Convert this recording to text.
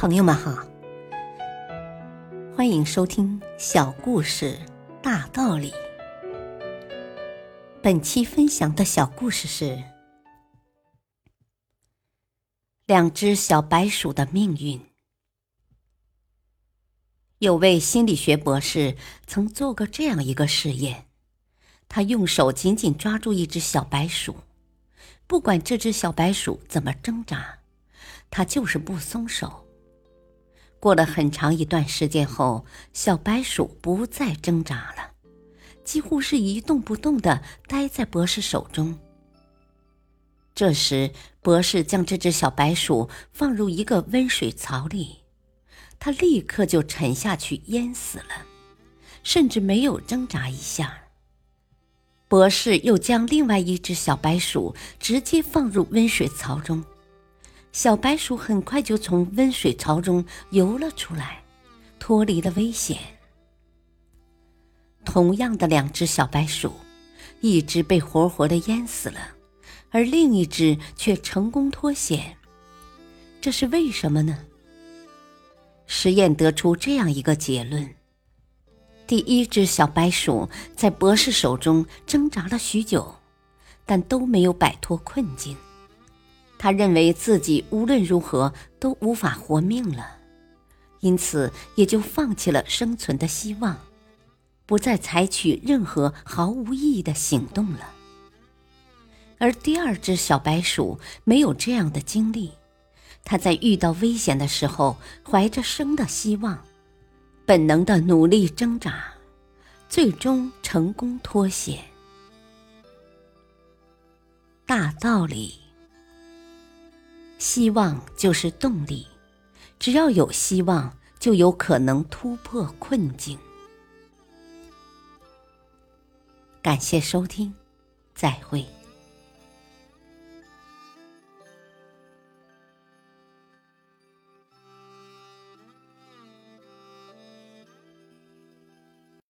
朋友们好，欢迎收听小故事大道理。本期分享的小故事是两只小白鼠的命运。有位心理学博士曾做过这样一个实验，他用手紧紧抓住一只小白鼠，不管这只小白鼠怎么挣扎，他就是不松手。过了很长一段时间后，小白鼠不再挣扎了，几乎是一动不动的待在博士手中。这时，博士将这只小白鼠放入一个温水槽里。它立刻就沉下去淹死了，甚至没有挣扎一下。博士又将另外一只小白鼠直接放入温水槽中，小白鼠很快就从温水槽中游了出来，脱离了危险。同样的两只小白鼠，一只被活活的淹死了，而另一只却成功脱险，这是为什么呢？实验得出这样一个结论：第一只小白鼠在博士手中挣扎了许久，但都没有摆脱困境。他认为自己无论如何都无法活命了，因此也就放弃了生存的希望，不再采取任何毫无意义的行动了。而第二只小白鼠没有这样的经历。它在遇到危险的时候，怀着生的希望，本能的努力挣扎，最终成功脱险。大道理，希望就是动力，只要有希望，就有可能突破困境。感谢收听，再会。